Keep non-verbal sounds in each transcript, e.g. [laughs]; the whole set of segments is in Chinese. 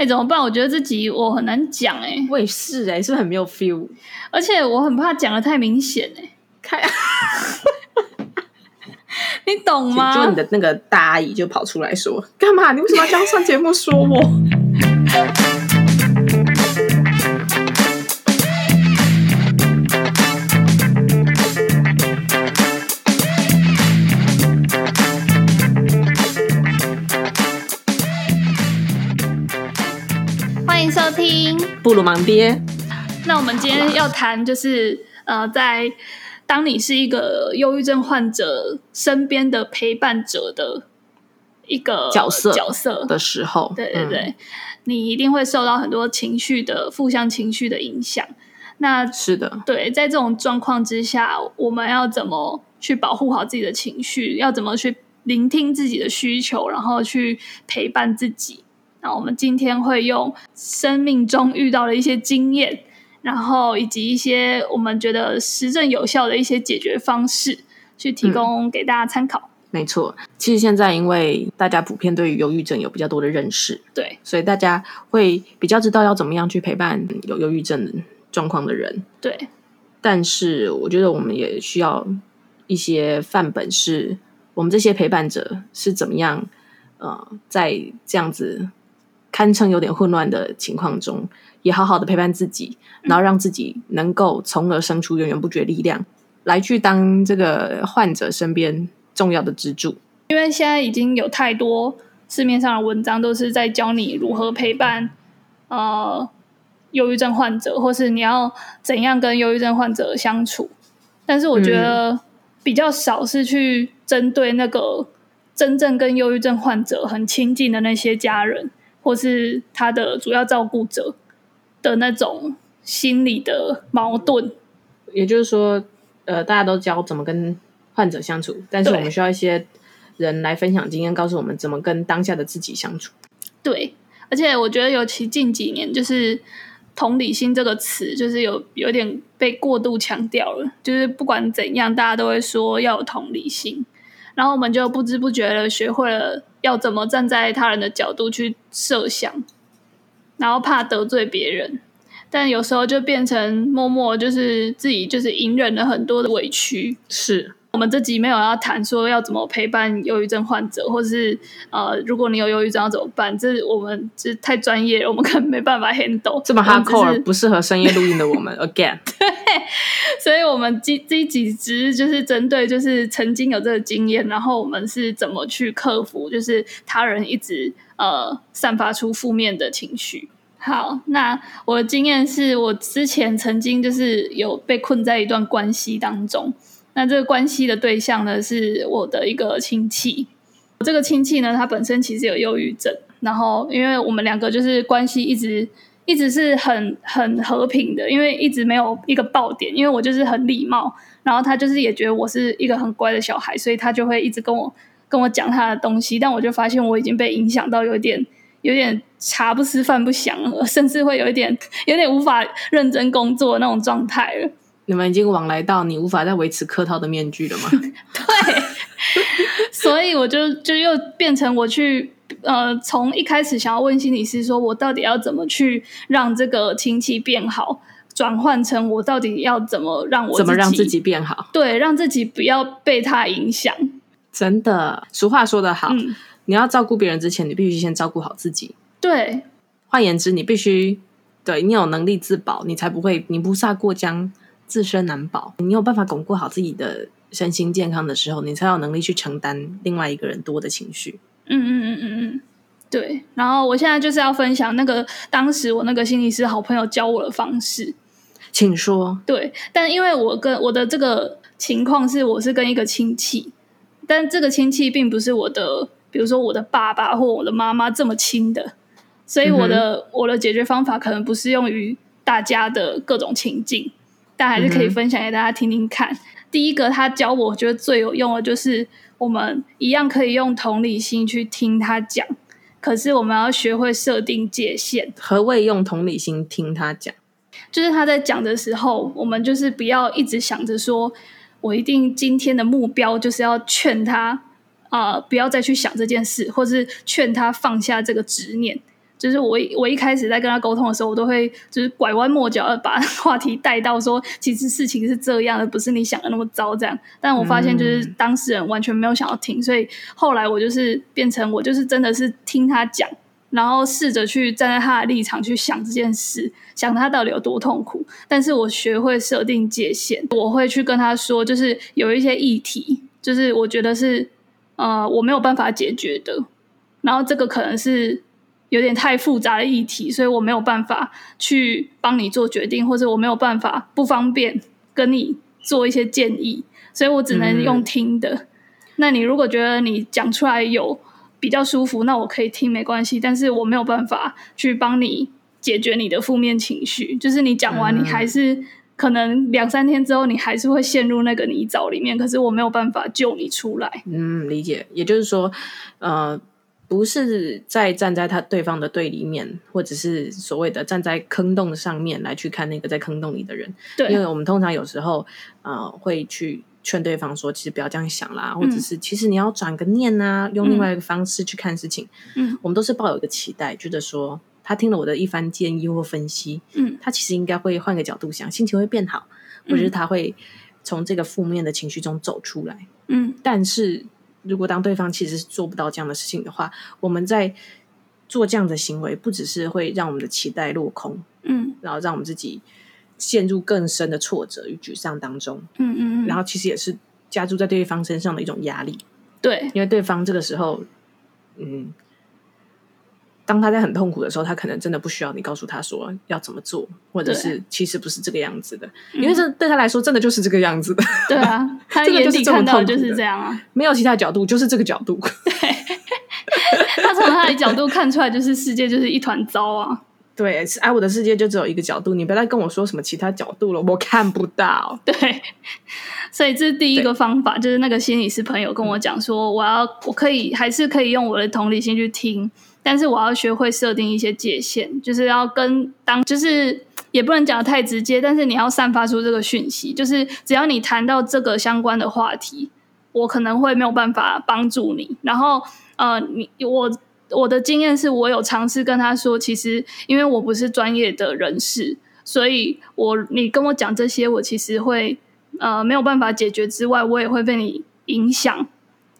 哎，怎么办？我觉得这集我很难讲哎、欸。我也是哎、欸，是不是很没有 feel？而且我很怕讲的太明显哎、欸。看，[laughs] 你懂吗？就你的那个大阿姨就跑出来说：“干嘛？你为什么要这样上节目说我？”听布鲁芒爹。那我们今天要谈就是呃，在当你是一个忧郁症患者身边的陪伴者的一个角色角色的时候，对对对、嗯，你一定会受到很多情绪的负向情绪的影响。那是的，对，在这种状况之下，我们要怎么去保护好自己的情绪？要怎么去聆听自己的需求，然后去陪伴自己？那我们今天会用生命中遇到的一些经验，然后以及一些我们觉得实证有效的一些解决方式，去提供给大家参考。嗯，没错，其实现在因为大家普遍对于忧郁症有比较多的认识，对，所以大家会比较知道要怎么样去陪伴有忧郁症状况的人。对，但是我觉得我们也需要一些范本，是我们这些陪伴者是怎么样，呃，在这样子。堪称有点混乱的情况中，也好好的陪伴自己，然后让自己能够从而生出源源不绝力量，来去当这个患者身边重要的支柱。因为现在已经有太多市面上的文章都是在教你如何陪伴呃忧郁症患者，或是你要怎样跟忧郁症患者相处。但是我觉得比较少是去针对那个真正跟忧郁症患者很亲近的那些家人。或是他的主要照顾者的那种心理的矛盾，也就是说，呃，大家都教怎么跟患者相处，但是我们需要一些人来分享经验，告诉我们怎么跟当下的自己相处。对，而且我觉得，尤其近几年，就是同理心这个词，就是有有点被过度强调了。就是不管怎样，大家都会说要有同理心。然后我们就不知不觉的学会了要怎么站在他人的角度去设想，然后怕得罪别人，但有时候就变成默默就是自己就是隐忍了很多的委屈，是。我们这集没有要谈说要怎么陪伴忧郁症患者，或是呃，如果你有忧郁症要怎么办？这我们这太专业了，我们可能没办法 handle。这么 hardcore 不适合深夜录音的我们，[laughs] again。对，所以我们这这几集就是针对就是曾经有这个经验，然后我们是怎么去克服，就是他人一直呃散发出负面的情绪。好，那我的经验是我之前曾经就是有被困在一段关系当中。那这个关系的对象呢，是我的一个亲戚。这个亲戚呢，他本身其实有忧郁症。然后，因为我们两个就是关系一直一直是很很和平的，因为一直没有一个爆点。因为我就是很礼貌，然后他就是也觉得我是一个很乖的小孩，所以他就会一直跟我跟我讲他的东西。但我就发现我已经被影响到有点有点茶不思饭不想了，甚至会有一点有点无法认真工作那种状态了。你们已经往来到你无法再维持客套的面具了吗？[laughs] 对，[laughs] 所以我就就又变成我去呃，从一开始想要问心理师，说我到底要怎么去让这个亲戚变好，转换成我到底要怎么让我怎么让自己变好？对，让自己不要被他影响。真的，俗话说得好，嗯，你要照顾别人之前，你必须先照顾好自己。对，换言之，你必须对你有能力自保，你才不会泥菩萨过江。自身难保，你有办法巩固好自己的身心健康的时候，你才有能力去承担另外一个人多的情绪。嗯嗯嗯嗯嗯，对。然后我现在就是要分享那个当时我那个心理师好朋友教我的方式，请说。对，但因为我跟我的这个情况是，我是跟一个亲戚，但这个亲戚并不是我的，比如说我的爸爸或我的妈妈这么亲的，所以我的、嗯、我的解决方法可能不适用于大家的各种情境。但还是可以分享给大家听听看。嗯。第一个，他教我，我觉得最有用的就是，我们一样可以用同理心去听他讲，可是我们要学会设定界限。何谓用同理心听他讲？就是他在讲的时候，我们就是不要一直想着说，我一定今天的目标就是要劝他啊，呃，不要再去想这件事，或是劝他放下这个执念。就是我一我一开始在跟他沟通的时候，我都会就是拐弯抹角的把 [laughs] 话题带到说，其实事情是这样的，不是你想的那么糟这样。但我发现就是当事人完全没有想要听，所以后来我就是变成我就是真的是听他讲，然后试着去站在他的立场去想这件事，想他到底有多痛苦。但是我学会设定界限，我会去跟他说，就是有一些议题，就是我觉得是呃我没有办法解决的，然后这个可能是。有点太复杂的议题，所以我没有办法去帮你做决定，或者我没有办法不方便跟你做一些建议，所以我只能用听的。嗯、那你如果觉得你讲出来有比较舒服，那我可以听没关系，但是我没有办法去帮你解决你的负面情绪。就是你讲完，你还是可能两三天之后，你还是会陷入那个泥沼里面，可是我没有办法救你出来。嗯，理解。也就是说，呃。不是在站在他对方的对立面，或者是所谓的站在坑洞上面来去看那个在坑洞里的人。对，因为我们通常有时候呃会去劝对方说，其实不要这样想啦，或者是其实你要转个念啊，用另外一个方式去看事情。嗯，我们都是抱有一个期待，觉得说他听了我的一番建议或分析，嗯，他其实应该会换个角度想，心情会变好，或者是他会从这个负面的情绪中走出来。嗯，但是。如果当对方其实是做不到这样的事情的话，我们在做这样的行为，不只是会让我们的期待落空，嗯，然后让我们自己陷入更深的挫折与沮丧当中，嗯嗯嗯，然后其实也是加注在对方身上的一种压力，对，因为对方这个时候，嗯。当他在很痛苦的时候，他可能真的不需要你告诉他说要怎么做，或者是其实不是这个样子的，因为这对他来说真的就是这个样子的。对啊，他 [laughs] 眼里看到的就是这样啊，没有其他角度，就是这个角度。对，[laughs] 他从他的角度看出来，就是世界就是一团糟啊。对，哎，我的世界就只有一个角度，你不要再跟我说什么其他角度了，我看不到。对，所以这是第一个方法，就是那个心理师朋友跟我讲说，我要我可以还是可以用我的同理心去听。但是我要学会设定一些界限，就是要跟当，就是也不能讲得太直接，但是你要散发出这个讯息，就是只要你谈到这个相关的话题，我可能会没有办法帮助你。然后，呃，你我我的经验是我有尝试跟他说，其实因为我不是专业的人士，所以我你跟我讲这些，我其实会呃没有办法解决之外，我也会被你影响。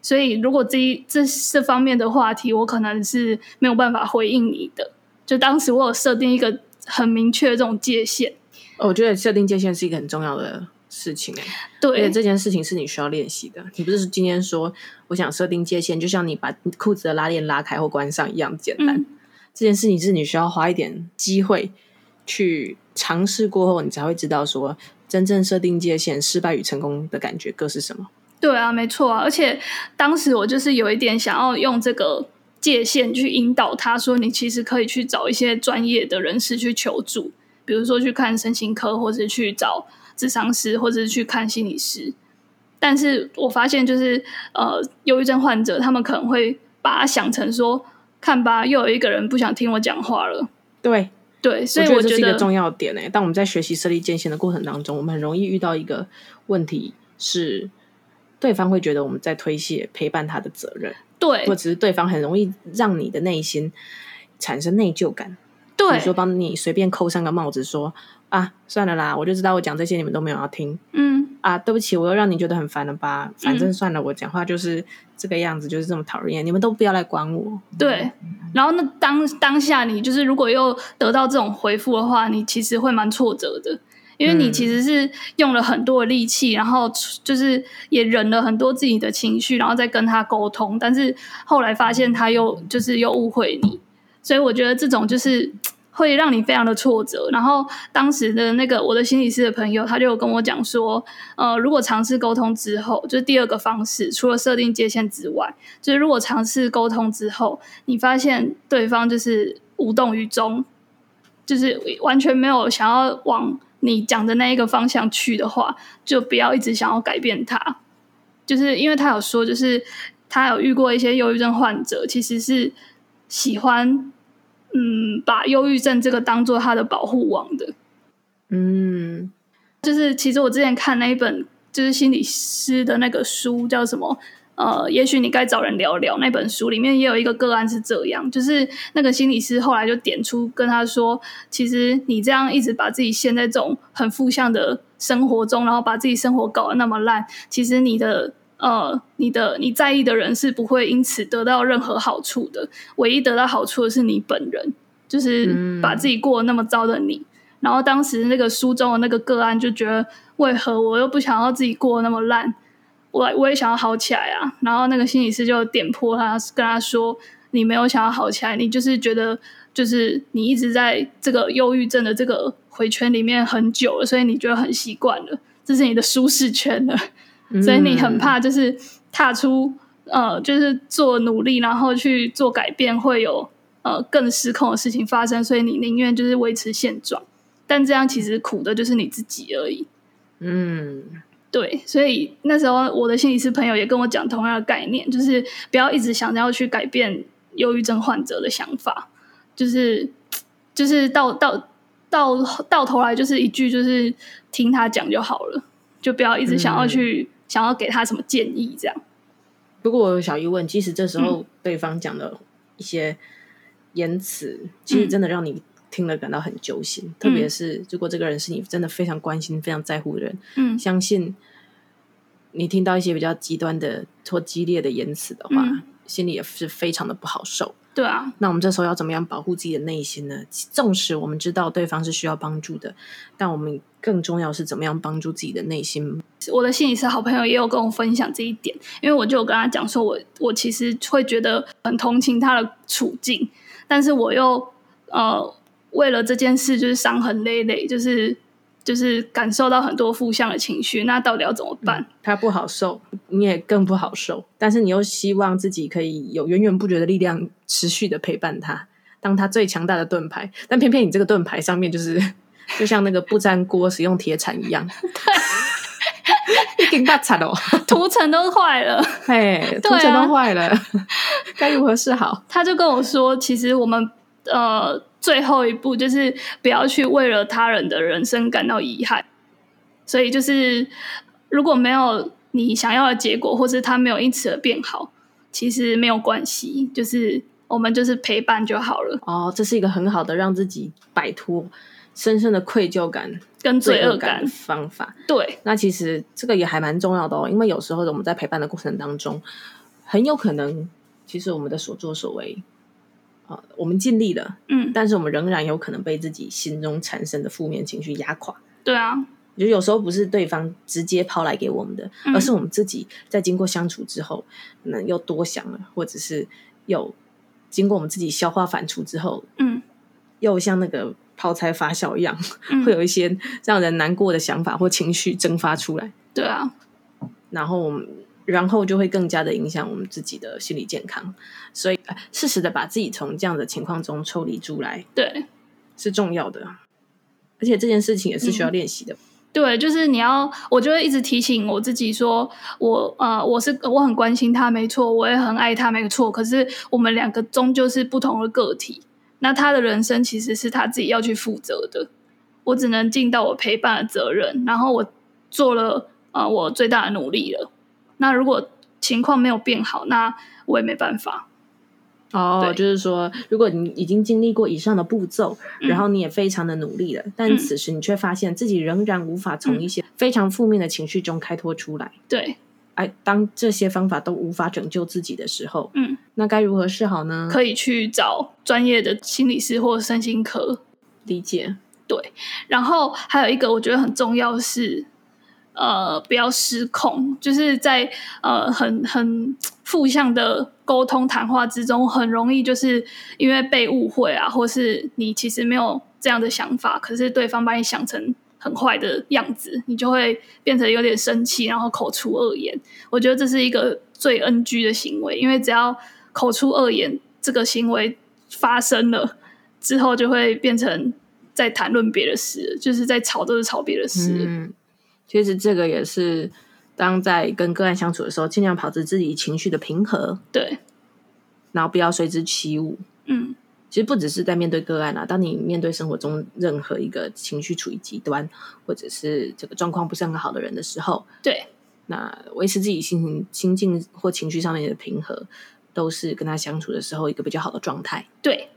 所以，如果这一这这方面的话题，我可能是没有办法回应你的。就当时我有设定一个很明确的这种界限。我觉得设定界限是一个很重要的事情，哎，对，而且这件事情是你需要练习的。你不是今天说我想设定界限，就像你把裤子的拉链拉开或关上一样简单。嗯。这件事情是你需要花一点机会去尝试过后，你才会知道说真正设定界限失败与成功的感觉各是什么。对啊，没错啊，而且当时我就是有一点想要用这个界限去引导他，说你其实可以去找一些专业的人士去求助，比如说去看身心科，或者去找智商师，或者是去看心理师。但是我发现，就是呃，忧郁症患者他们可能会把它想成说，看吧，又有一个人不想听我讲话了。对对，所以我觉得，这是一个重要点诶。当我们在学习设立界限的过程当中，我们很容易遇到一个问题是。对方会觉得我们在推卸陪伴他的责任，对，或者是对方很容易让你的内心产生内疚感，对，比如说帮你随便扣上个帽子说啊，算了啦，我就知道我讲这些你们都没有要听，嗯，啊，对不起，我又让你觉得很烦了吧？反正算了，嗯，我讲话就是这个样子，就是这么讨厌，你们都不要来管我。对，然后那当当下你就是如果又得到这种回复的话，你其实会蛮挫折的。因为你其实是用了很多的力气，然后就是也忍了很多自己的情绪，然后再跟他沟通，但是后来发现他又就是又误会你，所以我觉得这种就是 [tsk] 会让你非常的挫折。然后当时的那个我的心理师的朋友，他就跟我讲说，呃，如果尝试沟通之后，就是第二个方式，除了设定界限之外，就是如果尝试沟通之后，你发现对方就是无动于衷，就是完全没有想要往。你讲的那一个方向去的话，就不要一直想要改变他，就是因为他有说，就是他有遇过一些忧郁症患者，其实是喜欢，嗯，把忧郁症这个当做他的保护网的，嗯，就是其实我之前看那一本就是心理师的那个书叫什么，呃，也许你该找人聊聊。那本书里面也有一个个案是这样，就是那个心理师后来就点出跟他说，其实你这样一直把自己陷在这种很负向的生活中，然后把自己生活搞得那么烂，其实你的呃，你的你在意的人是不会因此得到任何好处的，唯一得到好处的是你本人，就是把自己过得那么糟的你。嗯、然后当时那个书中的那个个案就觉得，为何我又不想要自己过得那么烂？我我也想要好起来啊，然后那个心理师就点破他，跟他说：“你没有想要好起来，你就是觉得就是你一直在这个忧郁症的这个回圈里面很久了，所以你觉得很习惯了，这是你的舒适圈了，嗯、所以你很怕就是踏出呃，就是做努力，然后去做改变，会有呃更失控的事情发生，所以你宁愿就是维持现状，但这样其实苦的就是你自己而已。”嗯。对，所以那时候我的心理师朋友也跟我讲同样的概念，就是不要一直想着要去改变忧郁症患者的想法，就是就是到到到到头来就是一句就是听他讲就好了，就不要一直想要去、嗯、想要给他什么建议这样。不过我有小疑问，其实这时候对方讲的一些言辞，嗯、其实真的让你。听了感到很揪心，嗯、特别是如果这个人是你真的非常关心、非常在乎的人，嗯，相信你听到一些比较极端的或激烈的言辞的话，嗯、心里也是非常的不好受。对啊，那我们这时候要怎么样保护自己的内心呢？纵使我们知道对方是需要帮助的，但我们更重要是怎么样帮助自己的内心。我的心理师好朋友也有跟我分享这一点，因为我就有跟他讲说我，我我其实会觉得很同情他的处境，但是我又呃。为了这件事，就是伤痕累累，就是就是感受到很多负向的情绪。那到底要怎么办？嗯，他不好受，你也更不好受。但是你又希望自己可以有源源不绝的力量，持续的陪伴他，当他最强大的盾牌。但偏偏你这个盾牌上面，就是 [laughs] 就像那个不粘锅使用铁铲一样，对，一根大铲哦，涂层都坏了，嘿，涂层都坏了，该如何是好？他就跟我说，其实我们呃。最后一步就是不要去为了他人的人生感到遗憾，所以就是如果没有你想要的结果，或是他没有因此而变好，其实没有关系，就是我们就是陪伴就好了。哦，这是一个很好的让自己摆脱深深的愧疚感跟罪恶感的方法。对，那其实这个也还蛮重要的哦，因为有时候我们在陪伴的过程当中，很有可能其实我们的所作所为。我们尽力了，嗯，但是我们仍然有可能被自己心中产生的负面情绪压垮。对啊，就有时候不是对方直接抛来给我们的，嗯、而是我们自己在经过相处之后，可能又多想了，或者是又经过我们自己消化反刍之后，嗯，又像那个泡菜发酵一样，嗯、[laughs] 会有一些让人难过的想法或情绪蒸发出来。对啊，然后我们。然后就会更加的影响我们自己的心理健康，所以适时的把自己从这样的情况中抽离出来，对，是重要的。而且这件事情也是需要练习的。嗯、对，就是你要，我就会一直提醒我自己说，我呃，我是我很关心他，没错，我也很爱他，没错。可是我们两个终究是不同的个体，那他的人生其实是他自己要去负责的，我只能尽到我陪伴的责任，然后我做了呃我最大的努力了。那如果情况没有变好，那我也没办法。哦，就是说，如果你已经经历过以上的步骤，嗯、然后你也非常的努力了，但此时你却发现自己仍然无法从一些非常负面的情绪中开脱出来。对，哎，当这些方法都无法拯救自己的时候，嗯，那该如何是好呢？可以去找专业的心理师或身心科。理解。对，然后还有一个我觉得很重要是。呃，不要失控，就是在呃很很负向的沟通谈话之中，很容易就是因为被误会啊，或是你其实没有这样的想法，可是对方把你想成很坏的样子，你就会变成有点生气，然后口出恶言。我觉得这是一个最 NG 的行为，因为只要口出恶言这个行为发生了之后，就会变成在谈论别的事，就是在吵都是吵别的事。嗯其实这个也是，当在跟个案相处的时候，尽量保持自己情绪的平和，对，然后不要随之起舞。嗯，其实不只是在面对个案啊，当你面对生活中任何一个情绪处于极端，或者是这个状况不是很好的人的时候，对，那维持自己心情、心境或情绪上面的平和，都是跟他相处的时候一个比较好的状态。对，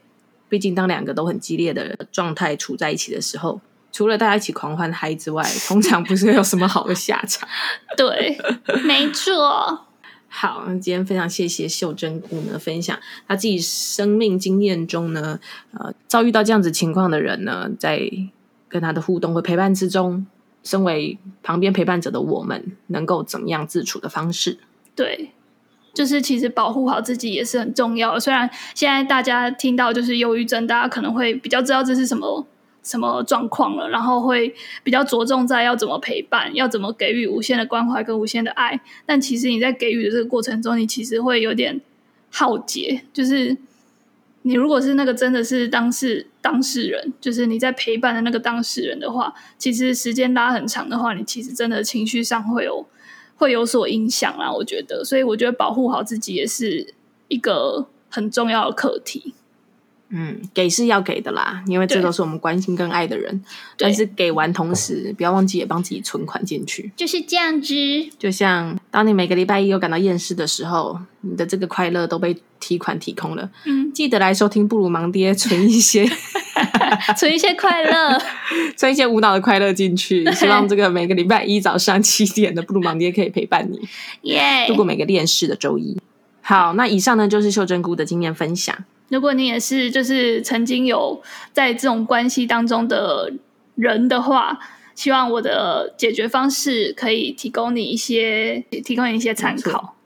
毕竟当两个都很激烈的状态处在一起的时候，除了大家一起狂欢嗨之外，通常不是有什么好的下场。[laughs] 对，没错。好，今天非常谢谢秀珍菇呢分享她自己生命经验中呢，呃，遭遇到这样子情况的人呢，在跟他的互动和陪伴之中，身为旁边陪伴者的我们，能够怎么样自处的方式？对，就是其实保护好自己也是很重要的。虽然现在大家听到就是忧郁症，大家可能会比较知道这是什么。什么状况了？然后会比较着重在要怎么陪伴，要怎么给予无限的关怀跟无限的爱。但其实你在给予的这个过程中，你其实会有点耗竭。就是你如果是那个真的是当事当事人，就是你在陪伴的那个当事人的话，其实时间拉很长的话，你其实真的情绪上会有会有所影响啦。我觉得，所以我觉得保护好自己也是一个很重要的课题。嗯，给是要给的啦，因为这都是我们关心跟爱的人。但是给完同时，不要忘记也帮自己存款进去，就是这样子。就像当你每个礼拜一有感到厌世的时候，你的这个快乐都被提款提空了。嗯，记得来收听布鲁盲爹，存一些 [laughs] [laughs] 存一些快乐，[laughs] 存一些无脑的快乐进去。希望这个每个礼拜一早上七点的布鲁盲爹可以陪伴你，耶，度过每个厌世的周一。好，那以上呢就是秀珍菇的经验分享。如果你也是就是曾经有在这种关系当中的人的话，希望我的解决方式可以提供你一些提供你一些参考。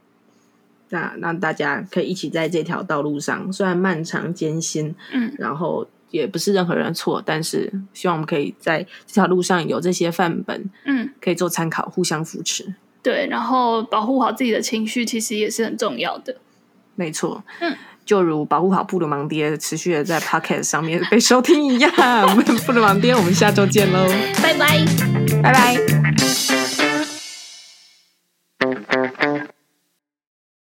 那让大家可以一起在这条道路上，虽然漫长艰辛，嗯，然后也不是任何人的错，但是希望我们可以在这条路上有这些范本，嗯，可以做参考，互相扶持。对，然后保护好自己的情绪，其实也是很重要的。没错，嗯。就如保护好布鲁盲爹持续的在 Podcast 上面被收听一样，我 [laughs] 们布鲁盲爹，我们下周见喽，拜拜，拜拜。